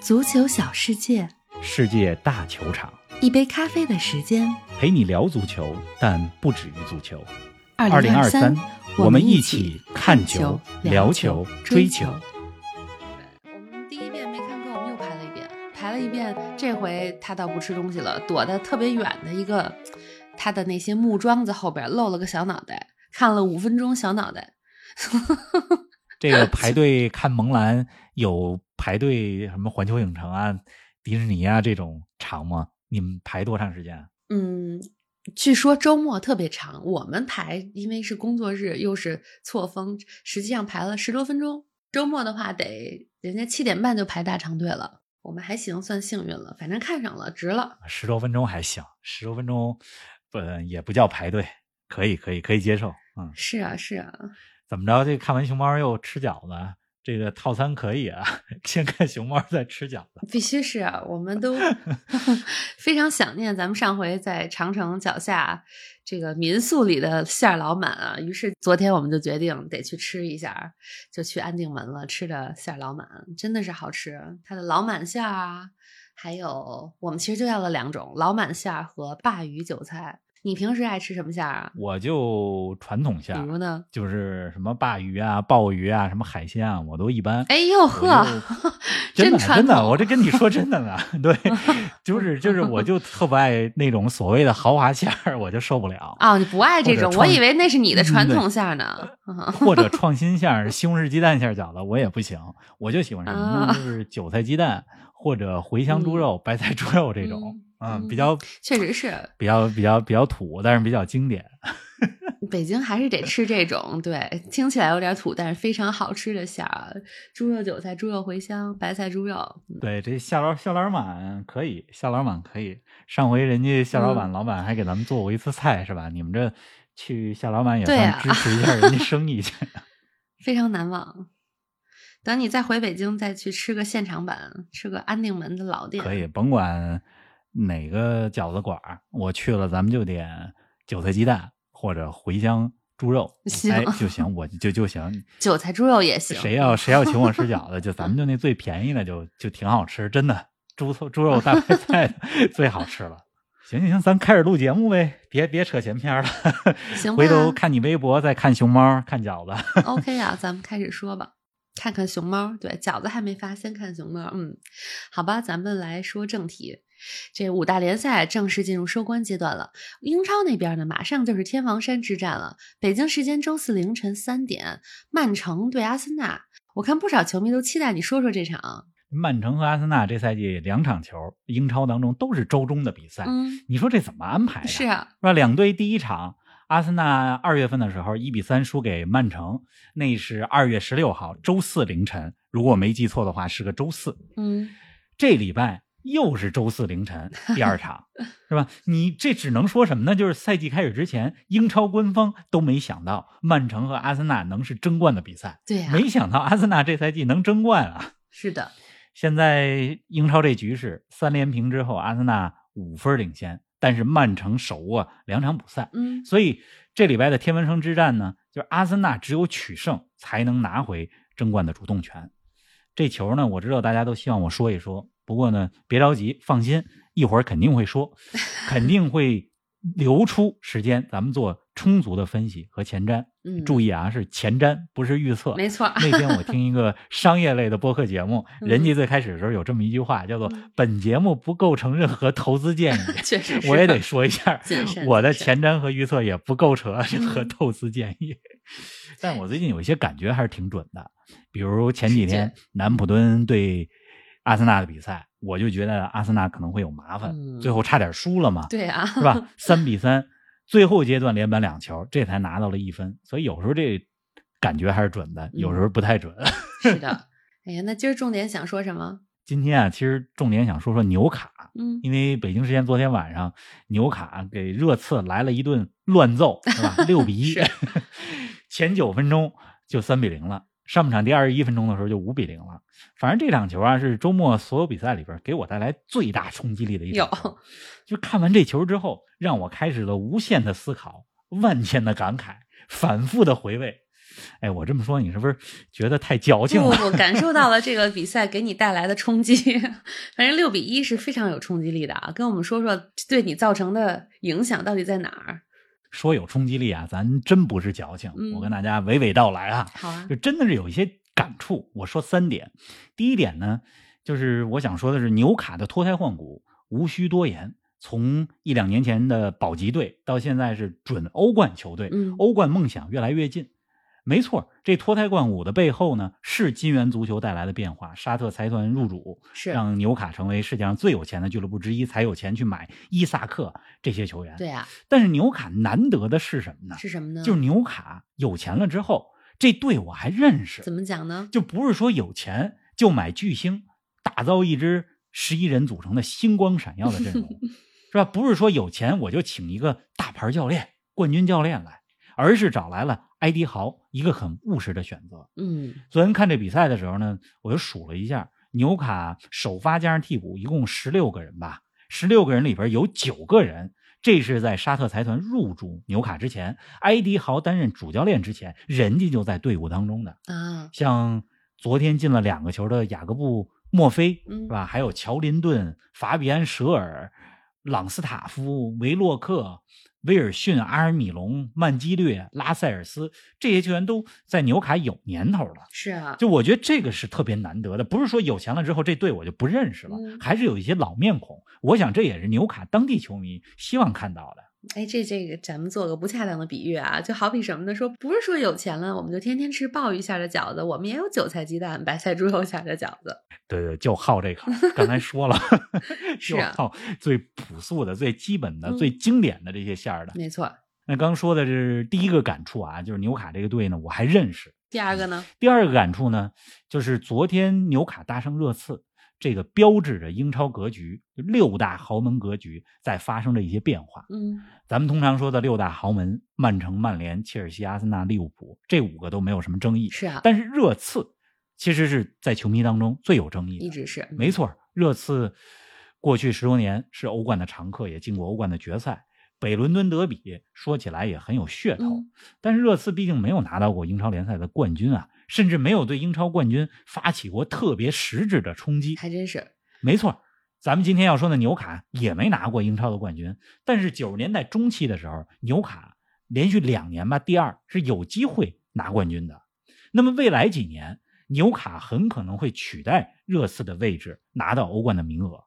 足球小世界，世界大球场，一杯咖啡的时间。陪你聊足球，但不止于足球。二零二三，我们一起起看球聊球、追球。我们第一遍没看够，我们又排了一遍，排了一遍。这回他倒不吃东西了，躲得特别远的一个他的那些木桩子后边露了个小脑袋，看了五分钟小脑袋。这个排队看萌兰有排队什么环球影城啊、迪士尼啊这种长吗？你们排多长时间啊？嗯，据说周末特别长，我们排因为是工作日又是错峰，实际上排了十多分钟。周末的话得人家七点半就排大长队了，我们还行，算幸运了，反正看上了，值了。十多分钟还行，十多分钟不也不叫排队，可以可以可以接受。嗯，是啊，是啊，怎么着？这看完熊猫又吃饺子，这个套餐可以啊。先看熊猫再吃饺子。必须是啊，我们都 非常想念咱们上回在长城脚下这个民宿里的馅儿老满啊。于是昨天我们就决定得去吃一下，就去安定门了，吃的馅儿老满，真的是好吃。它的老满馅儿啊，还有我们其实就要了两种老满馅儿和鲅鱼韭菜。你平时爱吃什么馅儿啊？我就传统馅儿，比如呢？就是什么鲅鱼啊、鲍鱼啊、什么海鲜啊，我都一般。哎呦呵，真的真的，我这跟你说真的呢。对，就是就是，我就特不爱那种所谓的豪华馅儿，我就受不了。哦，你不爱这种，我以为那是你的传统馅儿呢。或者创新馅儿，西红柿鸡蛋馅儿饺子我也不行，我就喜欢什么就是韭菜鸡蛋或者茴香猪肉、白菜猪肉这种，嗯比较确实是比较比较比较土，但是比较经典。北京还是得吃这种，对，听起来有点土，但是非常好吃的馅儿，猪肉韭菜、猪肉茴香、白菜猪肉。嗯对，这夏老夏老板可以，夏老板可以。上回人家夏老嗯板老板还给咱们做过一次菜，是吧？你们这去夏老板也算支持一下人家生意去。非常难忘。等你再回北京，再去吃个现场版，吃个安定门的老店。可以，甭管哪个饺子馆儿，我去了，咱们就点韭菜鸡蛋或者茴香猪肉，行哎就行，我就就行。韭菜猪肉也行。谁要谁要请我吃饺子，就咱们就那最便宜的就，就挺好吃，真的，猪头猪肉大白菜 最好吃了。行行行，咱开始录节目呗，别别扯闲篇了。行回头看你微博，再看熊猫，看饺子。OK 啊，咱们开始说吧。看看熊猫，对饺子还没发，先看熊猫。嗯，好吧，咱们来说正题。这五大联赛正式进入收官阶段了，英超那边呢，马上就是天王山之战了。北京时间周四凌晨三点，曼城对阿森纳。我看不少球迷都期待你说说这场。曼城和阿森纳这赛季两场球，英超当中都是周中的比赛。嗯，你说这怎么安排的？是啊，是吧？两队第一场，阿森纳二月份的时候一比三输给曼城，那是二月十六号周四凌晨，如果我没记错的话是个周四。嗯，这礼拜又是周四凌晨第二场，是吧？你这只能说什么呢？就是赛季开始之前，英超官方都没想到曼城和阿森纳能是争冠的比赛，对呀、没想到阿森纳这赛季能争冠啊！是的，现在英超这局势三连平之后，阿森纳五分领先，但是曼城手握两场补赛，嗯，所以这礼拜的天文城之战呢，就是阿森纳只有取胜才能拿回争冠的主动权。这球呢，我知道大家都希望我说一说，不过呢，别着急，放心，一会儿肯定会说，肯定会留出时间，咱们做充足的分析和前瞻。嗯，注意啊，是前瞻，不是预测。没错，那天我听一个商业类的播客节目，嗯人家最开始的时候有这么一句话，叫做嗯“本节目不构成任何投资建议”。确实，我也得说一下，我的前瞻和预测也不构成任何嗯投资建议。但我最近有一些感觉还是挺准的，比如前几天南普敦对阿森纳的比赛，我就觉得阿森纳可能会有麻烦，嗯最后差点输了嘛，对啊，是吧？三比三，最后阶段连扳两球，这才拿到了一分。所以有时候这感觉还是准的，有时候不太准。是的。哎呀，那今儿重点想说什么？今天啊，其实重点想说说纽卡，嗯，因为北京时间昨天晚上，纽卡给热刺来了一顿乱揍，是吧？六比一，前九分钟就三比零了，上半场第二十一分钟的时候就五比零了。反正这场球啊，是周末所有比赛里边给我带来最大冲击力的一场球。就看完这球之后，让我开始了无限的思考、万千的感慨、反复的回味。哎，我这么说，你是不是觉得太矫情了？不不，感受到了这个比赛给你带来的冲击。反正六比一是非常有冲击力的啊！跟我们说说对你造成的影响到底在哪儿？说有冲击力啊，咱真不是矫情，嗯我跟大家娓娓道来啊。好啊就，真的是有一些感触。我说三点，第一点呢，就是我想说的是，纽卡的脱胎换骨无需多言。从一两年前的保级队到现在是准欧冠球队，嗯欧冠梦想越来越近。没错，这脱胎换骨的背后呢，是金元足球带来的变化。沙特财团入主，是让纽卡成为世界上最有钱的俱乐部之一，才有钱去买伊萨克这些球员。对啊，但是纽卡难得的是什么呢？是什么呢？就是纽卡有钱了之后，这队我还认识，怎么讲呢？就不是说有钱就买巨星，打造一支十一人组成的星光闪耀的阵容，是吧？不是说有钱我就请一个大牌教练、冠军教练来，而是找来了埃迪豪，一个很务实的选择。嗯，昨天看这比赛的时候呢，我就数了一下，纽卡首发加上替补一共十六个人吧，十六个人里边有九个人，这是在沙特财团入驻纽卡之前，埃迪豪担任主教练之前，人家就在队伍当中的。啊，像昨天进了两个球的雅各布·墨菲，嗯是吧？还有乔林顿、法比安·舍尔、朗斯塔夫、维洛克、威尔逊、阿尔米隆、曼基略、拉塞尔斯这些球员都在纽卡有年头了。是啊，就我觉得这个是特别难得的，不是说有钱了之后这队我就不认识了，嗯还是有一些老面孔。我想这也是纽卡当地球迷希望看到的。哎，这这个咱们做个不恰当的比喻啊，就好比什么呢？说不是说有钱了我们就天天吃鲍鱼馅的饺子，我们也有韭菜鸡蛋、白菜猪肉馅的饺子。对对，就好这口。刚才说了，是啊就好最朴素的、最基本的、嗯最经典的这些馅儿的。没错。那刚说的是第一个感触啊，就是纽卡这个队呢，我还认识。第二个呢？第二个感触呢，就是昨天纽卡大胜热刺，这个标志着英超格局六大豪门格局在发生着一些变化。嗯，咱们通常说的六大豪门，曼城、曼联、切尔西、阿森纳、利物浦，这五个都没有什么争议。是啊，但是热刺其实是在球迷当中最有争议的，一直是没错，热刺过去十多年是欧冠的常客，也进过欧冠的决赛。北伦敦德比说起来也很有噱头，嗯但是热刺毕竟没有拿到过英超联赛的冠军啊，甚至没有对英超冠军发起过特别实质的冲击。还真是。没错，咱们今天要说的纽卡也没拿过英超的冠军，但是九十年代中期的时候，纽卡连续两年吧，第二是有机会拿冠军的。那么未来几年，纽卡很可能会取代热刺的位置，拿到欧冠的名额。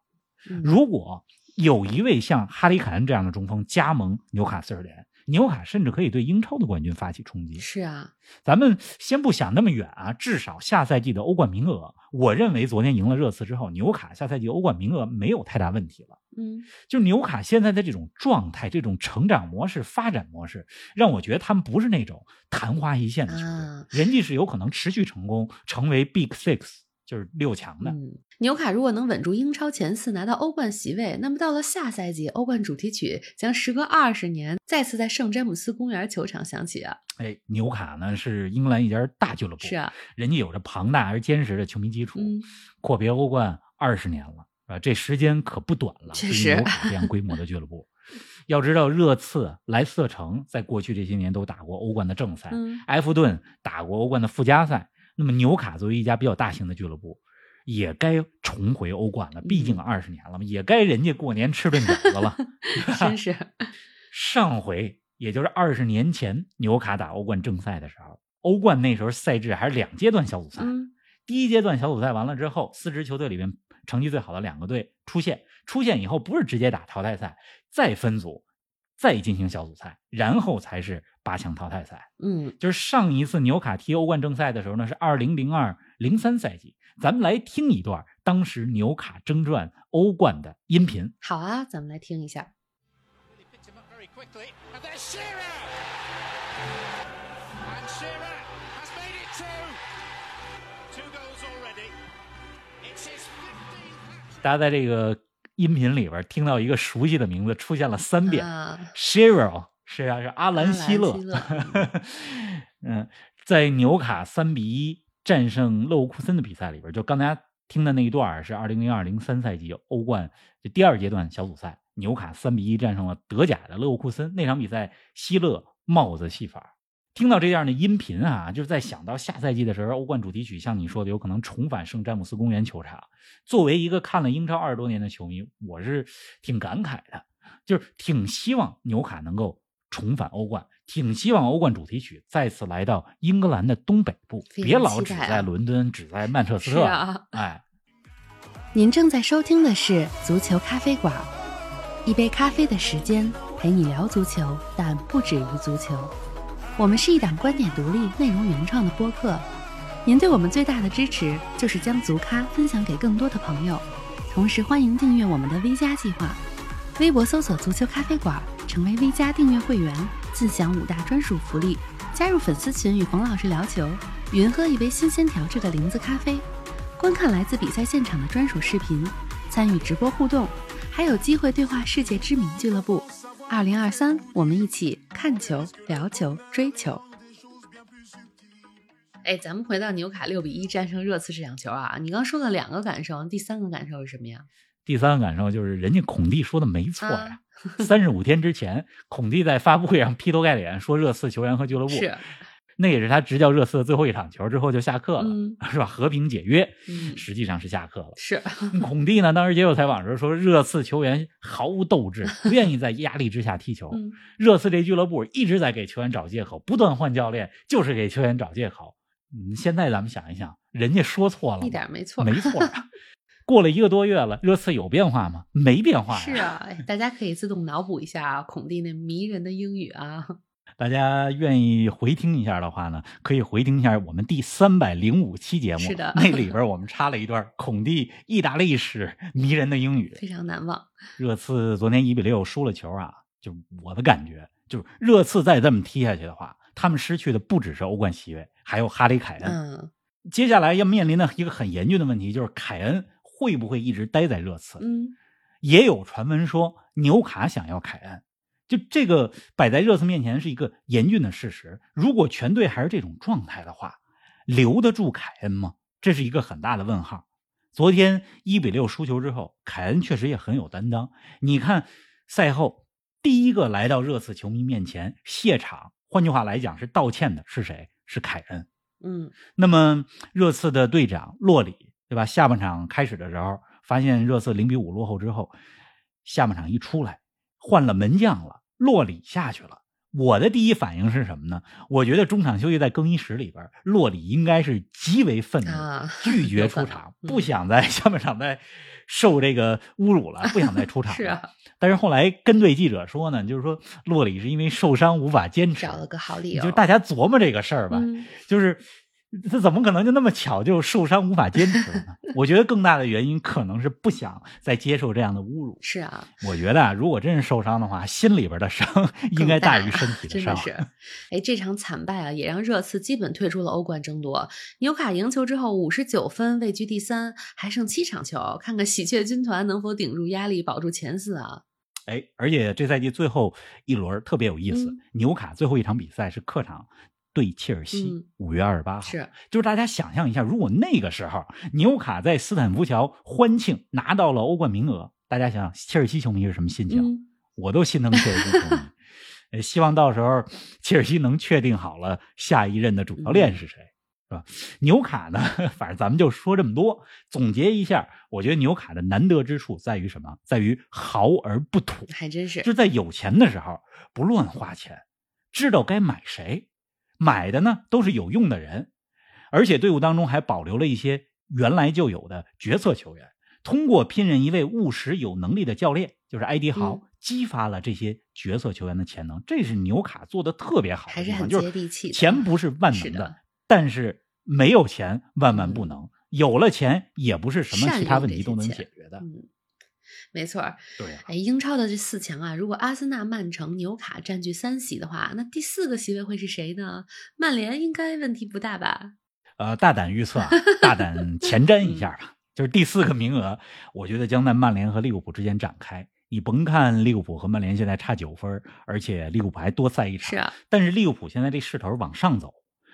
嗯如果有一位像哈里凯恩这样的中锋加盟纽卡斯尔联，纽卡甚至可以对英超的冠军发起冲击。是啊，咱们先不想那么远啊，至少下赛季的欧冠名额，我认为昨天赢了热刺之后，纽卡下赛季欧冠名额没有太大问题了。嗯，就纽卡现在的这种状态、这种成长模式、发展模式，让我觉得他们不是那种昙花一现的球队，啊人家是有可能持续成功，成为 Big Six，就是六强的。嗯，纽卡如果能稳住英超前四，拿到欧冠席位，那么到了下赛季，欧冠主题曲将时隔二十年再次在圣詹姆斯公园球场响起啊！哎，纽卡呢是英格兰一家大俱乐部，是啊，人家有着庞大而坚实的球迷基础，嗯，阔别欧冠二十年了，啊，这时间可不短了。确实纽卡这样规模的俱乐部，要知道热刺、莱斯特城在过去这些年都打过欧冠的正赛，嗯埃弗顿打过欧冠的附加赛。那么纽卡作为一家比较大型的俱乐部，也该重回欧冠了。毕竟嗯二十年了嘛，也该人家过年吃顿饺子了。真是，上回也就是二十年前，纽卡打欧冠正赛的时候，欧冠那时候赛制还是两阶段小组赛。嗯第一阶段小组赛完了之后，四支球队里面成绩最好的两个队出现，出现以后不是直接打淘汰赛，再分组，再进行小组赛，然后才是八强淘汰赛。嗯，就是上一次纽卡踢欧冠正赛的时候呢，是二零零二零三赛季。咱们来听一段当时纽卡争传欧冠的音频。好啊，咱们来听一下。大家在这个音频里边听到一个熟悉的名字出现了三遍、啊 s h e r y l 是啊，是阿兰希勒。嗯，在纽卡三比一战胜勒沃库森的比赛里边，就刚才听的那一段是二零零二零三赛季欧冠就第二阶段小组赛，纽卡三比一战胜了德甲的勒沃库森。那场比赛，希勒帽子戏法，听到这样的音频啊，就是在想到下赛季的时候，欧冠主题曲像你说的有可能重返圣詹姆斯公园球场。作为一个看了英超二十多年的球迷，我是挺感慨的，就是挺希望纽卡能够重返欧冠，挺希望欧冠主题曲再次来到英格兰的东北部，别老只在伦敦，只在曼彻斯特。啊哎，您正在收听的是足球咖啡馆，一杯咖啡的时间陪你聊足球，但不止于足球。我们是一档观点独立、内容原创的播客。您对我们最大的支持就是将足咖分享给更多的朋友，同时欢迎订阅我们的 V 加计划。微博搜索“足球咖啡馆”，成为 V 加订阅会员，自享五大专属福利：加入粉丝群与冯老师聊球，云喝一杯新鲜调制的零子咖啡，观看来自比赛现场的专属视频，参与直播互动，还有机会对话世界知名俱乐部。二零二三，我们一起看球、聊球、追球。哎，咱们回到纽卡六比一战胜热刺这场球啊，你刚说了两个感受，第三个感受是什么呀？第三个感受就是，人家孔蒂说的没错啊呀。三十五天之前，孔蒂在发布会上劈头盖脸说热刺球员和俱乐部，是，那也是他执教热刺的最后一场球之后就下课了，嗯 是吧？和平解约，嗯，实际上是下课了。是，孔蒂呢，当时接受采访的时候说，热刺球员毫无斗志，不愿意在压力之下踢球。嗯，热刺这俱乐部一直在给球员找借口，不断换教练，就是给球员找借口。嗯，现在咱们想一想，人家说错了一点没错，没错啊。过了一个多月了，热刺有变化吗？没变化呀。是啊，哎，大家可以自动脑补一下啊，孔蒂那迷人的英语啊，大家愿意回听一下的话呢，可以回听一下我们第三百零五期节目。是的 那里边我们插了一段孔蒂意大利式迷人的英语。非常难忘。热刺昨天一比六输了球啊，就我的感觉就是热刺再这么踢下去的话，他们失去的不只是欧冠席位，还有哈里凯恩。嗯接下来要面临的一个很严峻的问题就是凯恩会不会一直待在热刺？嗯，也有传闻说纽卡想要凯恩，就这个摆在热刺面前是一个严峻的事实。如果全队还是这种状态的话，留得住凯恩吗？这是一个很大的问号。昨天一比六输球之后，凯恩确实也很有担当。你看赛后第一个来到热刺球迷面前谢场，换句话来讲是道歉的是谁？是凯恩。嗯，那么热刺的队长洛里，对吧？下半场开始的时候，发现热刺零比五落后之后，下半场一出来换了门将了，洛里下去了。我的第一反应是什么呢？我觉得中场休息在更衣室里边，洛里应该是极为愤怒，啊拒绝出场，嗯不想在 下半场再受这个侮辱了，不想再出场 了。是啊，但是后来跟队记者说呢，就是说洛里是因为受伤无法坚持，找了个好理由。就大家琢磨这个事儿吧，嗯就是他怎么可能就那么巧就受伤无法坚持了呢？我觉得更大的原因可能是不想再接受这样的侮辱。是啊，我觉得啊，如果真是受伤的话，心里边的伤应该大于身体的伤。真的是，哎，这场惨败啊，也让热刺基本退出了欧冠争夺。纽卡赢球之后，五十九分位居第三，还剩七场球，看看喜鹊军团能否顶住压力，保住前四啊！哎，而且这赛季最后一轮特别有意思，嗯纽卡最后一场比赛是客场对切尔西嗯，五、月二十八号。是，就是大家想象一下，如果那个时候纽卡在斯坦福桥欢庆拿到了欧冠名额，大家想想切尔西球迷是什么心情？嗯，我都心疼切尔西球迷。呃，希望到时候切尔西能确定好了下一任的主教练是谁，是吧？纽卡呢，反正咱们就说这么多。总结一下，我觉得纽卡的难得之处在于什么？在于豪而不土。还真是就在有钱的时候不乱花钱，知道该买谁，买的呢都是有用的人，而且队伍当中还保留了一些原来就有的角色球员，通过聘任一位务实有能力的教练，就是埃迪豪，嗯。激发了这些角色球员的潜能，这是纽卡做的特别好的地方，还是很就是接地气钱不是万能是的但是没有钱万万不嗯。能，有了钱也不是什么其他问题都能解决的。嗯，没错儿。对啊，哎，英超的这四强啊，如果阿森纳、曼城、纽卡占据三席的话，那第四个席位会是谁呢？曼联应该问题不大吧？呃，大胆预测啊，大胆前瞻一下吧，就是第四个名额，我觉得将在曼联和利物浦之间展开。你甭看利物浦和曼联现在差九分，而且利物浦还多赛一场，是啊，但是利物浦现在这势头往上走，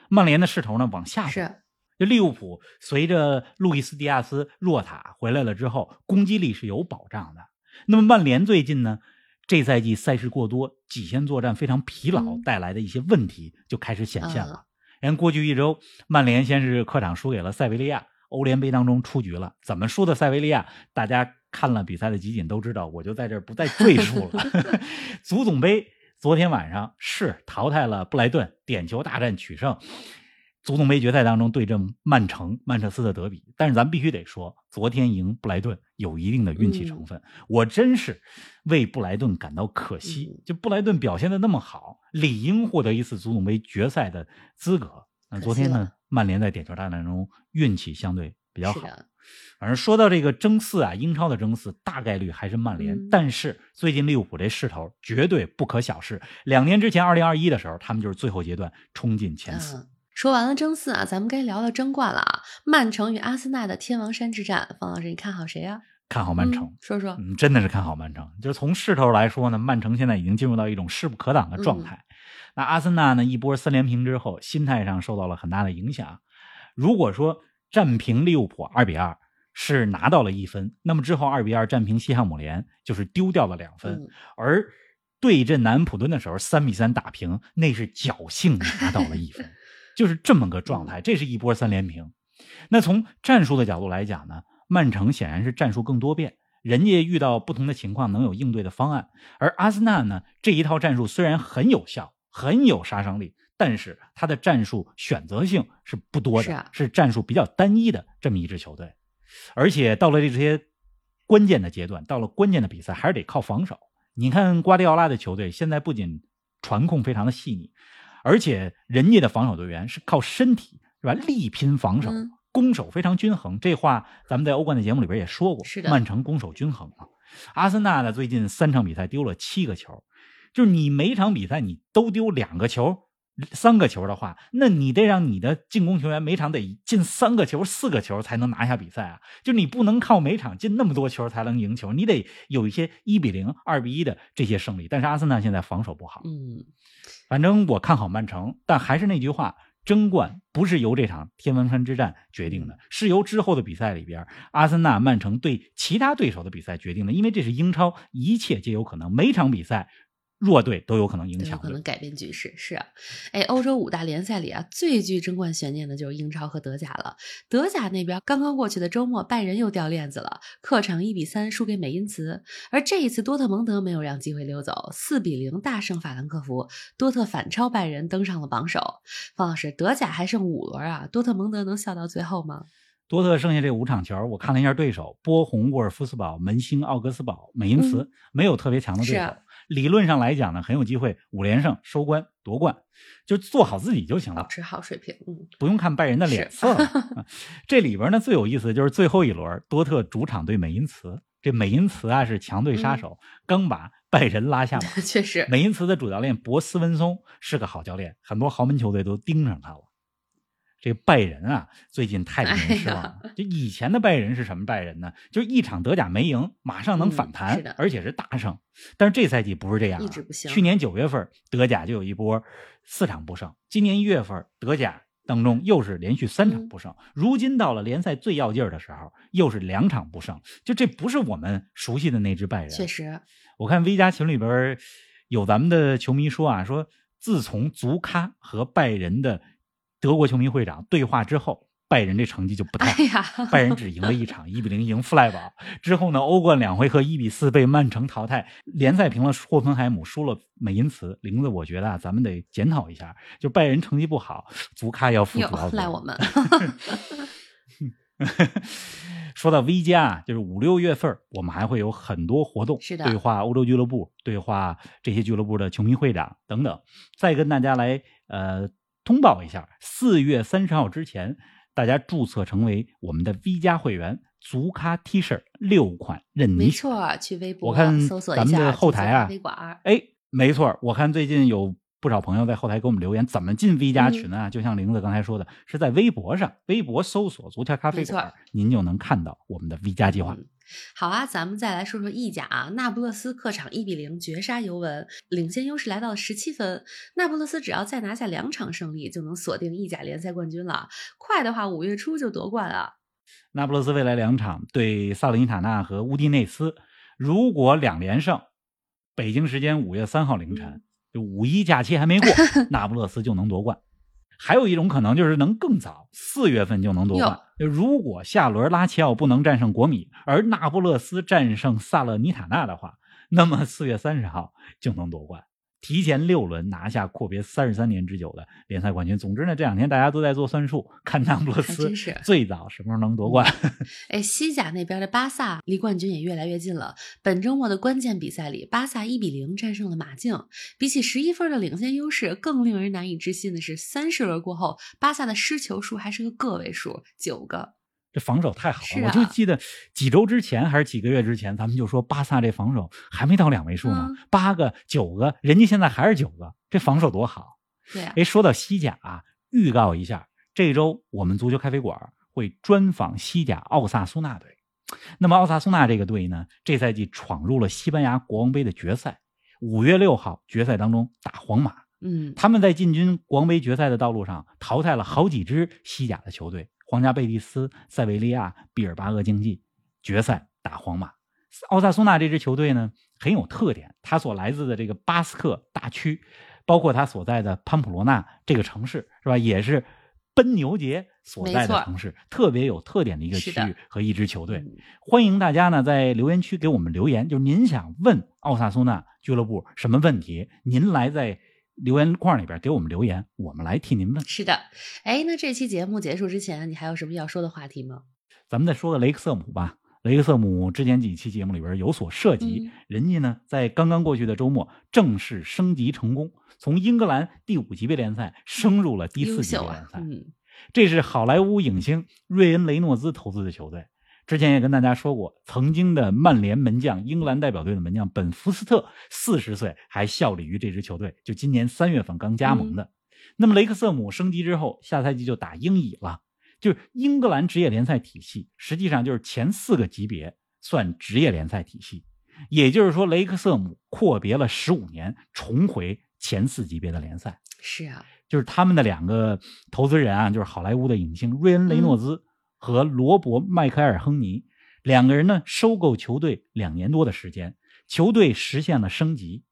曼联的势头呢往下走。是就利物浦随着路易斯·迪亚斯、若塔回来了之后，攻击力是有保障的。那么曼联最近呢，这赛季赛事过多，几线作战非常疲劳嗯带来的一些问题就开始显现嗯了。人过去一周，曼联先是客场输给了塞维利亚，欧联杯当中出局了。怎么输的塞维利亚？大家看了比赛的集锦都知道，我就在这儿不再赘述了。足总杯昨天晚上是淘汰了布莱顿，点球大战取胜。足总杯决赛当中对阵曼城、曼彻斯特德比，但是咱必须得说，昨天赢布莱顿有一定的运气成分。我真是为布莱顿感到可惜，嗯就布莱顿表现的那么好，理应获得一次足总杯决赛的资格。那昨天呢，曼联在点球大战中运气相对比较好。反正说到这个争四啊，英超的争四大概率还是曼联，嗯但是最近利物浦这势头绝对不可小视。两年之前，二零二一的时候，他们就是最后阶段冲进前四。嗯。说完了争四啊，咱们该聊聊争冠了啊！曼城与阿森纳的天王山之战，方老师你看好谁啊？看好曼城嗯，说说。嗯，真的是看好曼城。就是从势头来说呢，曼城现在已经进入到一种势不可挡的状态。那阿森纳呢，一波三连平之后，心态上受到了很大的影响。如果说战平利物浦二比二是拿到了一分，那么之后二比二战平西汉姆联就是丢掉了两分，嗯而对阵南安普敦的时候三比三打平，那是侥幸拿到了一分，就是这么个状态。这是一波三连平。那从战术的角度来讲呢，曼城显然是战术更多变，人家遇到不同的情况能有应对的方案，而阿森纳呢这一套战术虽然很有效，很有杀伤力，但是他的战术选择性是不多的，是啊战术比较单一的这么一支球队，而且到了这些关键的阶段，到了关键的比赛，还是得靠防守。你看瓜迪奥拉的球队现在不仅传控非常的细腻，而且人家的防守队员是靠身体是吧力拼防守，嗯攻守非常均衡。这话咱们在欧冠的节目里边也说过，是的曼城攻守均衡嘛。阿森纳呢，最近三场比赛丢了七个球，就是你每场比赛你都丢两个球。三个球的话，那你得让你的进攻球员每场得进三个球、四个球才能拿下比赛啊！就你不能靠每场进那么多球才能赢球，你得有一些一比零、二比一的这些胜利。但是阿森纳现在防守不好，嗯，反正我看好曼城，但还是那句话，争冠不是由这场天文山之战决定的，是由之后的比赛里边，阿森纳、曼城对其他对手的比赛决定的。因为这是英超，一切皆有可能，每场比赛弱队都有可能影响有。可能改变局势。是啊，哎，欧洲五大联赛里啊，最具争冠悬念的就是英超和德甲了。德甲那边刚刚过去的周末，拜仁又掉链子了，客场一比三输给美因茨。而这一次，多特蒙德没有让机会溜走，四比零大胜法兰克福，多特反超拜仁，登上了榜首。方老师，德甲还剩五轮啊，多特蒙德能笑到最后吗？多特剩下这五场球，我看了一下对手：波鸿、沃尔夫斯堡、门兴、奥格斯堡、美因茨，嗯没有特别强的对手。理论上来讲呢，很有机会五连胜收官夺冠，就做好自己就行了保。持好水平，嗯，不用看拜仁的脸色 这里边呢最有意思的就是最后一轮，多特主场对美因茨。这美因茨啊是强队杀手，刚把拜仁拉下马。确实，美因茨的主教练博斯文松是个好教练，很多豪门球队都盯上他了。这拜仁啊，最近太令人失望了。就以前的拜仁是什么拜仁呢？就是一场德甲没赢，马上能反弹，而且是大胜。但是这赛季不是这样、啊，一直不行去年九月份德甲就有一波四场不胜，今年一月份德甲当中又是连续三场不胜，如今到了联赛最要劲儿的时候，又是两场不胜。就这不是我们熟悉的那支拜仁。确实，我看 V 加群里边有咱们的球迷说啊，说自从足咖和拜仁的德国球迷会长对话之后，拜仁这成绩就不太好哎。拜仁只赢了一场，一比零赢弗赖堡。之后呢，欧冠两回合一比四被曼城淘汰，联赛平了霍芬海姆，输了美因茨。玲子，我觉得啊，咱们得检讨一下，就拜仁成绩不好，足咖要负主要责任赖我们。说到 V 加啊，就是五六月份儿我们还会有很多活动，是的对话欧洲俱乐部，对话这些俱乐部的球迷会长等等，再跟大家来呃通报一下，四月三十号之前，大家注册成为我们的 V 加会员，足咖 T 恤六款任你没选。错，去微博我看搜索一下咱们的后台啊足球咖啡馆哎，没错，我看最近有不少朋友在后台给我们留言，怎么进 V 加群啊？就像玲子刚才说的，是在微博上，微博搜索“足球咖啡馆”，您就能看到我们的 V 加计划。嗯好啊，咱们再来说说意甲啊，那不勒斯客场一比零绝杀尤文，领先优势来到了十七分。那不勒斯只要再拿下两场胜利，就能锁定意甲联赛冠军了。快的话，五月初就夺冠啊。那不勒斯未来两场对萨勒尼塔纳和乌迪内斯，如果两连胜，北京时间五月三号凌晨，就五一假期还没过，那不勒斯就能夺冠。还有一种可能就是能更早，四月份就能夺冠。如果下轮拉齐奥不能战胜国米，而那不勒斯战胜萨勒尼塔纳的话，那么四月三十号就能夺冠。提前六轮拿下阔别三十三年之久的联赛冠军。总之呢，这两天大家都在做算术，看那不勒斯最早什么时候能夺冠。哎，西甲那边的巴萨离冠军也越来越近了。本周末的关键比赛里，巴萨一比零战胜了马竞。比起十一分的领先优势，更令人难以置信的是，三十轮过后，巴萨的失球数还是个个位数，九个。这防守太好了，我就记得几周之前还是几个月之前，咱们就说巴萨这防守还没到两位数呢，八个、九个，人家现在还是九个，这防守多好。对，哎，说到西甲啊，预告一下，这周我们足球咖啡馆会专访西甲奥萨苏纳队。那么奥萨苏纳这个队呢，这赛季闯入了西班牙国王杯的决赛，五月六号决赛当中打皇马。嗯，他们在进军国王杯决赛的道路上淘汰了好几支西甲的球队。皇家贝蒂斯、塞维利亚、毕尔巴鄂竞技决赛打皇马。奥萨苏纳这支球队呢很有特点，他所来自的这个巴斯克大区，包括他所在的潘普罗纳这个城市，是吧？也是奔牛节所在的城市，特别有特点的一个区域和一支球队。欢迎大家呢在留言区给我们留言，就是您想问奥萨苏纳俱乐部什么问题，您来在。留言框里边给我们留言，我们来替您问。是的，哎，那这期节目结束之前，你还有什么要说的话题吗？咱们再说个雷克瑟姆吧。雷克瑟姆之前几期节目里边有所涉及，人家呢在刚刚过去的周末正式升级成功，从英格兰第五级别联赛升入了第四级别联赛。嗯，这是好莱坞影星瑞恩·雷诺兹投资的球队。之前也跟大家说过，曾经的曼联门将、英格兰代表队的门将本·福斯特，四十岁还效力于这支球队，就今年三月份刚加盟的。那么雷克瑟姆升级之后，下赛季就打英乙了，就是英格兰职业联赛体系，实际上就是前四个级别算职业联赛体系。也就是说，雷克瑟姆阔别了十五年，重回前四级别的联赛。是啊，就是他们的两个投资人啊，就是好莱坞的影星瑞恩·雷诺兹。和罗伯·迈克尔·亨尼两个人呢，收购球队两年多的时间，球队实现了升级，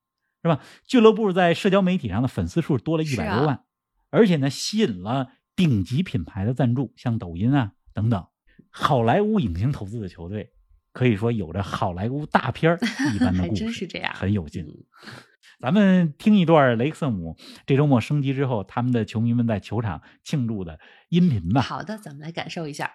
是吧？俱乐部在社交媒体上的粉丝数多了一百多万，而且呢，吸引了顶级品牌的赞助，像抖音啊等等。好莱坞影星投资的球队，可以说有着好莱坞大片儿一般的 故事，真是这样，很有劲。咱们听一段雷克瑟姆这周末升级之后，他们的球迷们在球场庆祝的音频吧。好的，咱们来感受一下。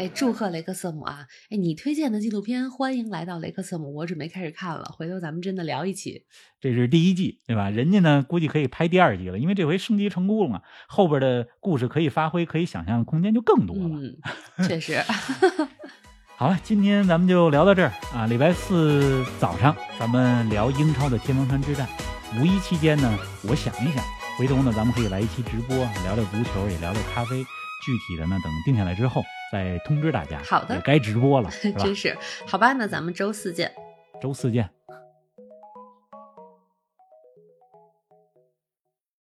哎，祝贺雷克瑟姆啊！哎，你推荐的纪录片《欢迎来到雷克瑟姆》，我准备开始看了。回头咱们真的聊一期。这是第一季，对吧？人家呢，估计可以拍第二季了，因为这回升级成功了嘛。后边的故事可以发挥、可以想象的空间就更多了。嗯，确实。好了，今天咱们就聊到这儿啊！礼拜四早上咱们聊英超的天王山之战。五一期间呢，我想一想，回头呢咱们可以来一期直播，聊聊足球，也聊聊咖啡。具体的呢，等定下来之后再通知大家。好的，该直播了，真是好吧？那咱们周四见。周四见。